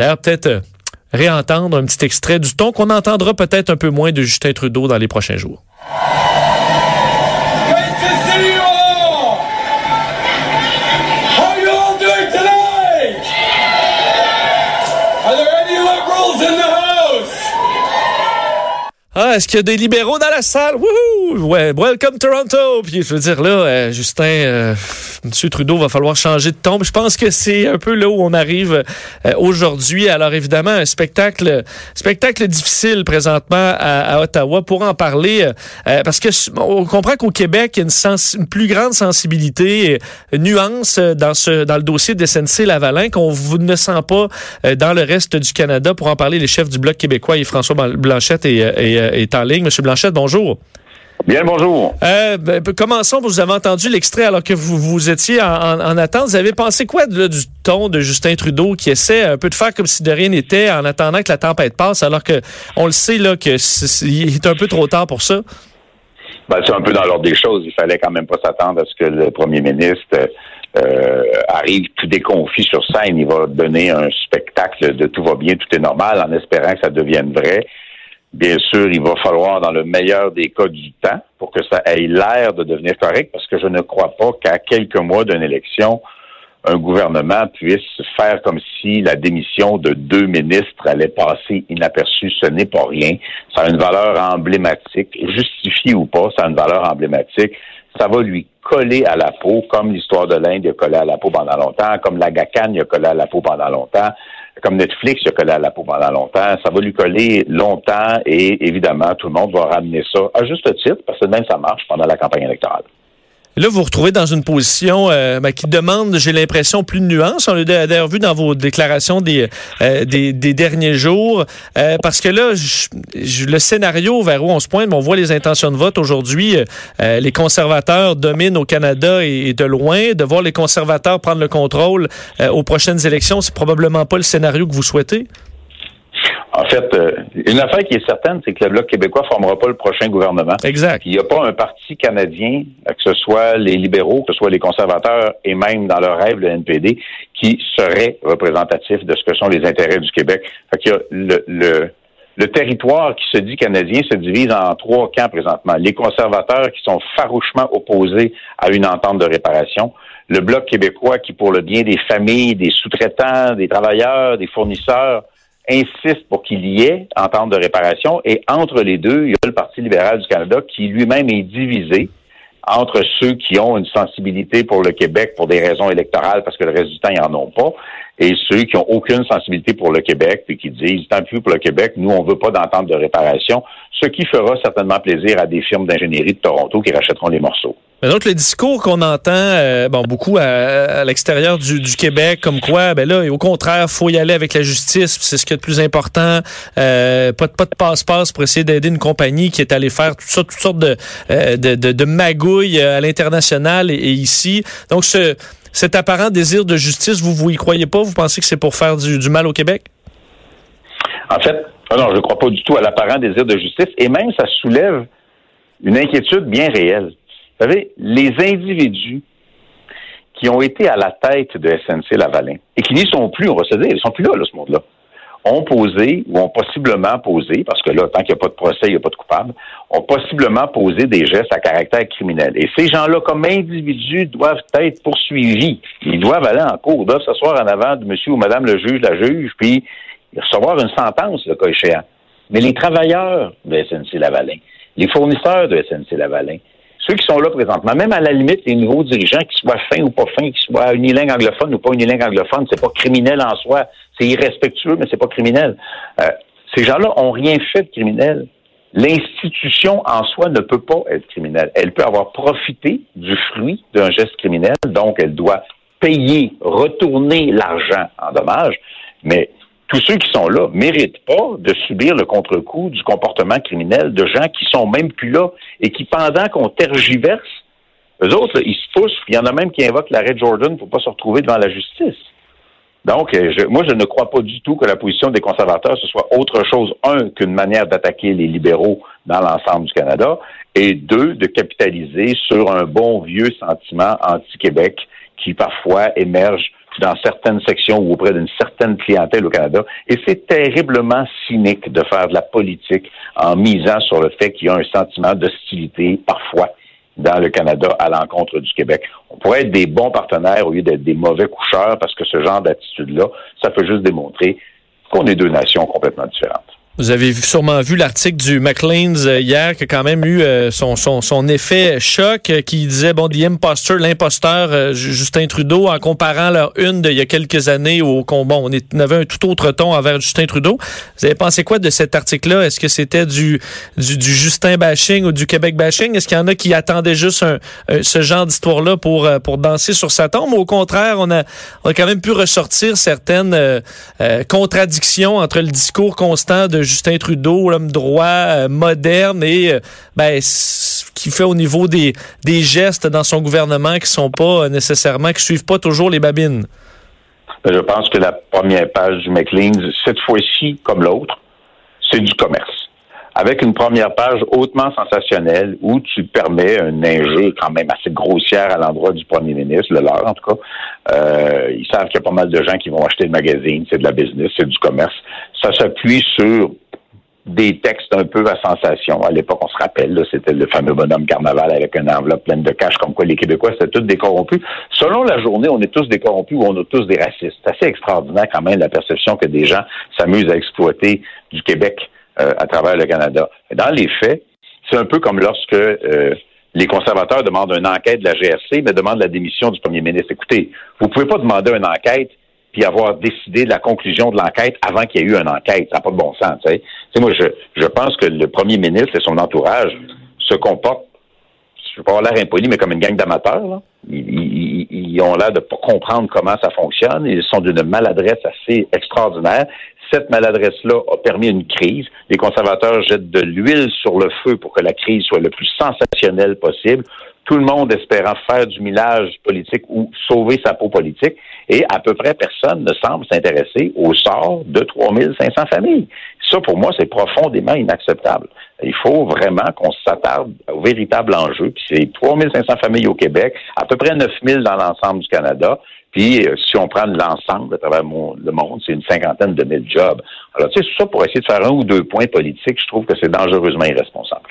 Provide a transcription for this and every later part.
D'ailleurs, peut-être réentendre un petit extrait du ton qu'on entendra peut-être un peu moins de Justin Trudeau dans les prochains jours. Ah, est-ce qu'il y a des libéraux dans la salle? Wouhou! Ouais, welcome Toronto! Puis je veux dire, là, euh, Justin, euh, M. Trudeau va falloir changer de ton. Je pense que c'est un peu là où on arrive euh, aujourd'hui. Alors évidemment, un spectacle, spectacle difficile présentement à, Ottawa pour en parler, parce que on comprend qu'au Québec, il y a une, sens, plus grande sensibilité, une nuance dans ce dans le dossier de SNC Lavalin qu'on ne sent pas dans le reste du Canada. Pour en parler, les chefs du Bloc québécois et François Blanchette et, euh, est en ligne. Monsieur Blanchette, bonjour. Bien, bonjour. Euh, ben, commençons. Vous avez entendu l'extrait alors que vous, vous étiez en, attente. Vous avez pensé quoi du ton de Justin Trudeau qui essaie un peu de faire comme si de rien n'était en attendant que la tempête passe, alors que on le sait là que il est un peu trop tard pour ça? Ben, c'est un peu dans l'ordre des choses. Il fallait quand même pas s'attendre à ce que le premier ministre euh, arrive tout déconfit sur scène. Il va donner un spectacle de tout va bien, tout est normal, en espérant que ça devienne vrai. Bien sûr, il va falloir, dans le meilleur des cas du temps, pour que ça ait l'air de devenir correct, parce que je ne crois pas qu'à quelques mois d'une élection, un gouvernement puisse faire comme si la démission de deux ministres allait passer inaperçue. Ce n'est pas rien. Ça a une valeur emblématique, justifiée ou pas, ça a une valeur emblématique. Ça va lui coller à la peau, comme l'histoire de l'Inde a collé à la peau pendant longtemps, comme la GACAN a collé à la peau pendant longtemps comme Netflix a collé à la peau pendant longtemps, ça va lui coller longtemps et évidemment, tout le monde va ramener ça à juste titre parce que même ça marche pendant la campagne électorale. Là, vous vous retrouvez dans une position euh, ben, qui demande, j'ai l'impression, plus de nuances. On l'a d'ailleurs vu dans vos déclarations des, euh, derniers jours. Euh, parce que là, le scénario vers où on se pointe, on voit les intentions de vote aujourd'hui. les conservateurs dominent au Canada et, de loin. De voir les conservateurs prendre le contrôle aux prochaines élections, c'est probablement pas le scénario que vous souhaitez. En fait, euh, une affaire qui est certaine, c'est que le Bloc québécois ne formera pas le prochain gouvernement. Exact. Il n'y a pas un parti canadien, que ce soit les libéraux, que ce soit les conservateurs et même dans leur rêve, le NPD, qui serait représentatif de ce que sont les intérêts du Québec. Fait qu'il y a le, le, le territoire qui se dit canadien se divise en trois camps présentement. Les conservateurs qui sont farouchement opposés à une entente de réparation. Le Bloc québécois qui, pour le bien des familles, des sous-traitants, des travailleurs, des fournisseurs, insiste pour qu'il y ait entente de réparation. Et entre les deux, il y a le Parti libéral du Canada qui lui-même est divisé entre ceux qui ont une sensibilité pour le Québec pour des raisons électorales, parce que le reste du temps, ils n'en ont pas, et ceux qui ont aucune sensibilité pour le Québec, puis qui disent, tant pis pour le Québec, nous, on veut pas d'entente de réparation, ce qui fera certainement plaisir à des firmes d'ingénierie de Toronto qui rachèteront les morceaux. Mais donc, le discours qu'on entend euh, bon, beaucoup à, l'extérieur du, Québec, comme quoi, ben là, au contraire, faut y aller avec la justice, c'est ce qui est le plus important. Euh, pas, de, pas de passe-passe pour essayer d'aider une compagnie qui est allée faire tout ça, toutes sortes de, euh, de, de, magouilles à l'international et, ici. Donc, ce, cet apparent désir de justice, vous, vous y croyez pas? Vous pensez que c'est pour faire du, du mal au Québec? En fait, non, je ne crois pas du tout à l'apparent désir de justice. Et même, ça soulève une inquiétude bien réelle. Vous savez, les individus qui ont été à la tête de SNC Lavalin et qui n'y sont plus, on va se dire, ils sont plus là, là ce monde-là, ont posé ou ont possiblement posé, parce que là, tant qu'il n'y a pas de procès, il n'y a pas de coupable, ont possiblement posé des gestes à caractère criminel. Et ces gens-là, comme individus, doivent être poursuivis. Ils doivent aller en cours, doivent s'asseoir en avant de monsieur ou madame le juge, la juge, puis recevoir une sentence, le cas échéant. Mais les travailleurs de SNC Lavalin, les fournisseurs de SNC Lavalin, ceux qui sont là présentement, même à la limite, les nouveaux dirigeants, qu'ils soient fins ou pas fins, qu'ils soient unilingues anglophone ou pas unilingues anglophone, c'est pas criminel en soi. C'est irrespectueux, mais c'est pas criminel. Euh, ces gens-là ont rien fait de criminel. L'institution en soi ne peut pas être criminelle. Elle peut avoir profité du fruit d'un geste criminel, donc elle doit payer, retourner l'argent en dommage, mais tous ceux qui sont là méritent pas de subir le contre-coup du comportement criminel de gens qui sont même plus là et qui, pendant qu'on tergiverse, eux autres, ils se poussent. Il y en a même qui invoquent l'arrêt Jordan pour pas se retrouver devant la justice. Donc, euh, moi, je ne crois pas du tout que la position des conservateurs, ce soit autre chose, un, qu'une manière d'attaquer les libéraux dans l'ensemble du Canada, et deux, de capitaliser sur un bon vieux sentiment anti-Québec qui parfois émerge dans certaines sections ou auprès d'une certaine clientèle au Canada. Et c'est terriblement cynique de faire de la politique en misant sur le fait qu'il y a un sentiment d'hostilité parfois dans le Canada à l'encontre du Québec. On pourrait être des bons partenaires au lieu d'être des mauvais coucheurs parce que ce genre d'attitude-là, ça peut juste démontrer qu'on est deux nations complètement différentes. Vous avez sûrement vu l'article du Maclean's euh, hier qui a quand même eu euh, son, son, effet choc euh, qui disait bon the impostor l'imposteur Justin Trudeau en comparant leur une d'il y a quelques années au bon on, avait un tout autre ton envers Justin Trudeau. Vous avez pensé quoi de cet article-là? Est-ce que c'était du, du, du Justin bashing ou du Québec bashing? Est-ce qu'il y en a qui attendaient juste un, ce genre d'histoire-là pour pour danser sur sa tombe? Au contraire on a on a quand même pu ressortir certaines contradictions entre le discours constant de Justin Trudeau, l'homme droit, euh, moderne et euh, ben, qui fait au niveau des, des gestes dans son gouvernement qui sont pas euh, nécessairement, qui suivent pas toujours les babines. Ben, je pense que la première page du McLean, cette fois-ci, comme l'autre, c'est du commerce avec une première page hautement sensationnelle où tu permets un injure quand même assez grossière à l'endroit du premier ministre, le leur en tout cas. Ils savent qu'il y a pas mal de gens qui vont acheter le magazine, c'est de la business, c'est du commerce. Ça s'appuie sur des textes un peu à sensation. À l'époque, on se rappelle, c'était le fameux bonhomme carnaval avec une enveloppe pleine de cash, comme quoi les Québécois, c'était tous des corrompus. Selon la journée, on est tous des corrompus ou on est tous des racistes. C'est assez extraordinaire quand même la perception que des gens s'amusent à exploiter du Québec euh, à travers le Canada. Dans les faits, c'est un peu comme lorsque euh, les conservateurs demandent une enquête de la GRC, mais demandent la démission du premier ministre. Écoutez, vous pouvez pas demander une enquête puis avoir décidé de la conclusion de l'enquête avant qu'il y ait eu une enquête. Ça n'a pas de bon sens. Tu sais. moi, je, je pense que le premier ministre et son entourage se comportent, je ne vais pas avoir l'air impoli, mais comme une gang d'amateurs. Ils, ils, ont l'air de pas comprendre comment ça fonctionne. Ils sont d'une maladresse assez extraordinaire. Cette maladresse-là a permis une crise. Les conservateurs jettent de l'huile sur le feu pour que la crise soit le plus sensationnelle possible tout le monde espérant faire du millage politique ou sauver sa peau politique, et à peu près personne ne semble s'intéresser au sort de 3500 familles. Ça, pour moi, c'est profondément inacceptable. Il faut vraiment qu'on s'attarde au véritable enjeu, puis c'est 3500 familles au Québec, à peu près 9000 dans l'ensemble du Canada, puis euh, si on prend l'ensemble à travers le monde, c'est une cinquantaine de mille jobs. Alors, tu sais, ça, pour essayer de faire un ou deux points politiques, je trouve que c'est dangereusement irresponsable.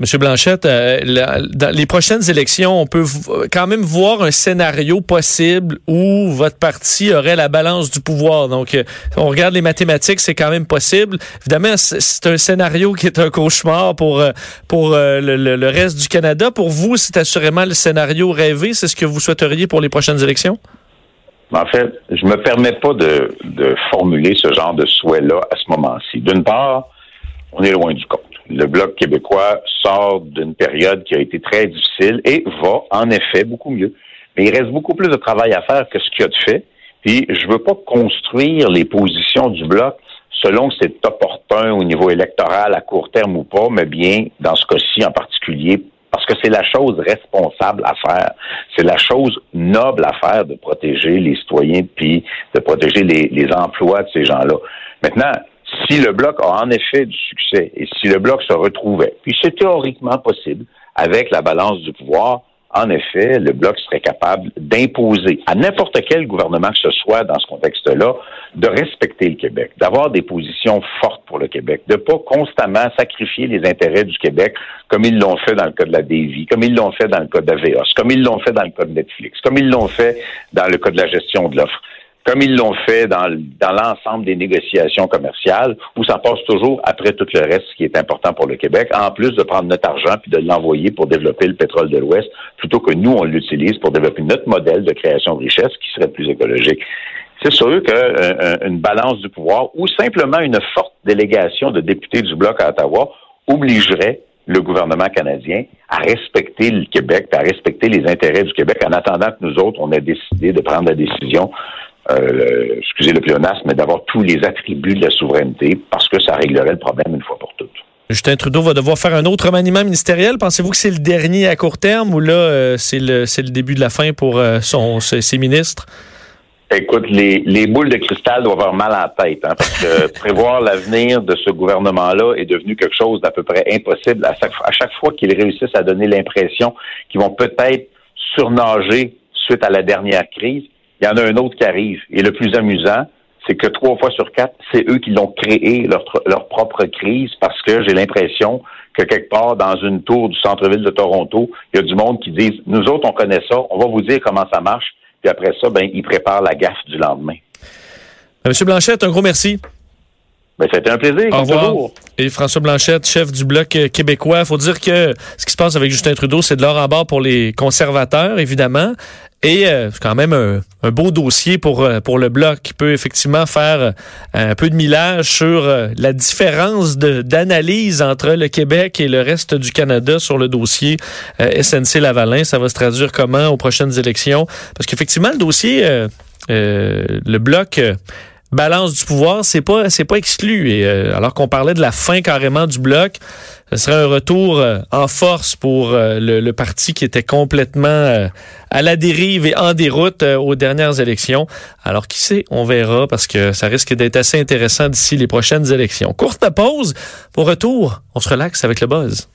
Monsieur Blanchette, euh, les prochaines élections, on peut quand même voir un scénario possible où votre parti aurait la balance du pouvoir. Donc, euh, on regarde les mathématiques, c'est quand même possible. Évidemment, c'est un scénario qui est un cauchemar pour euh, le, reste du Canada. Pour vous, c'est assurément le scénario rêvé. C'est ce que vous souhaiteriez pour les prochaines élections? En fait, je me permets pas de, de formuler ce genre de souhait-là à ce moment-ci. D'une part, on est loin du compte le Bloc québécois sort d'une période qui a été très difficile et va, en effet, beaucoup mieux. Mais il reste beaucoup plus de travail à faire que ce qu'il a de fait. Puis, je veux pas construire les positions du Bloc selon que c'est opportun au niveau électoral à court terme ou pas, mais bien, dans ce cas-ci en particulier, parce que c'est la chose responsable à faire. C'est la chose noble à faire de protéger les citoyens puis de protéger les, les emplois de ces gens-là. Maintenant, si le bloc a en effet du succès et si le bloc se retrouvait, puis c'est théoriquement possible, avec la balance du pouvoir, en effet, le Bloc serait capable d'imposer à n'importe quel gouvernement que ce soit dans ce contexte-là de respecter le Québec, d'avoir des positions fortes pour le Québec, de pas constamment sacrifier les intérêts du Québec comme ils l'ont fait dans le cas de la Davy, comme ils l'ont fait dans le cas d'Aveos, comme ils l'ont fait dans le cas de Netflix, comme ils l'ont fait dans le cas de la gestion de l'offre comme ils l'ont fait dans, dans l'ensemble des négociations commerciales, où ça passe toujours après tout le reste, ce qui est important pour le Québec, en plus de prendre notre argent puis de l'envoyer pour développer le pétrole de l'Ouest, plutôt que nous, on l'utilise pour développer notre modèle de création de richesse qui serait plus écologique. C'est sûr qu'une euh, balance du pouvoir ou simplement une forte délégation de députés du Bloc à Ottawa obligerait le gouvernement canadien à respecter le Québec, à respecter les intérêts du Québec en attendant que nous autres, on ait décidé de prendre la décision euh, excusez le pléonasme, mais d'avoir tous les attributs de la souveraineté parce que ça réglerait le problème une fois pour toutes. Justin Trudeau va devoir faire un autre maniement ministériel. Pensez-vous que c'est le dernier à court terme ou là, euh, c'est le, le début de la fin pour euh, son, ses, ministres? Écoute, les, les, boules de cristal doivent avoir mal à la tête, hein, parce que prévoir l'avenir de ce gouvernement-là est devenu quelque chose d'à peu près impossible à chaque, à chaque fois qu'ils réussissent à donner l'impression qu'ils vont peut-être surnager suite à la dernière crise il y en a un autre qui arrive. Et le plus amusant, c'est que trois fois sur quatre, c'est eux qui l'ont créé, leur, leur propre crise, parce que j'ai l'impression que quelque part dans une tour du centre-ville de Toronto, il y a du monde qui dit Nous autres, on connaît ça, on va vous dire comment ça marche, puis après ça, ben, ils préparent la gaffe du lendemain. Monsieur Blanchette, un gros merci. Ben, c'était un plaisir. Au revoir. Et François Blanchette, chef du Bloc québécois. Il faut dire que ce qui se passe avec Justin Trudeau, c'est de l'or en bord pour les conservateurs, évidemment. Et euh, c'est quand même un, beau dossier pour, euh, pour le Bloc qui peut effectivement faire euh, un peu de millage sur la différence d'analyse entre le Québec et le reste du Canada sur le dossier SNC-Lavalin. Ça va se traduire comment aux prochaines élections? Parce qu'effectivement, le dossier, le Bloc balance du pouvoir, c'est pas c'est pas exclu. Et euh, alors qu'on parlait de la fin carrément du bloc, ce serait un retour euh, en force pour euh, le, parti qui était complètement à la dérive et en déroute aux dernières élections. Alors qui sait, on verra parce que ça risque d'être assez intéressant d'ici les prochaines élections. Courte pause. Pour retour, on se relaxe avec le buzz.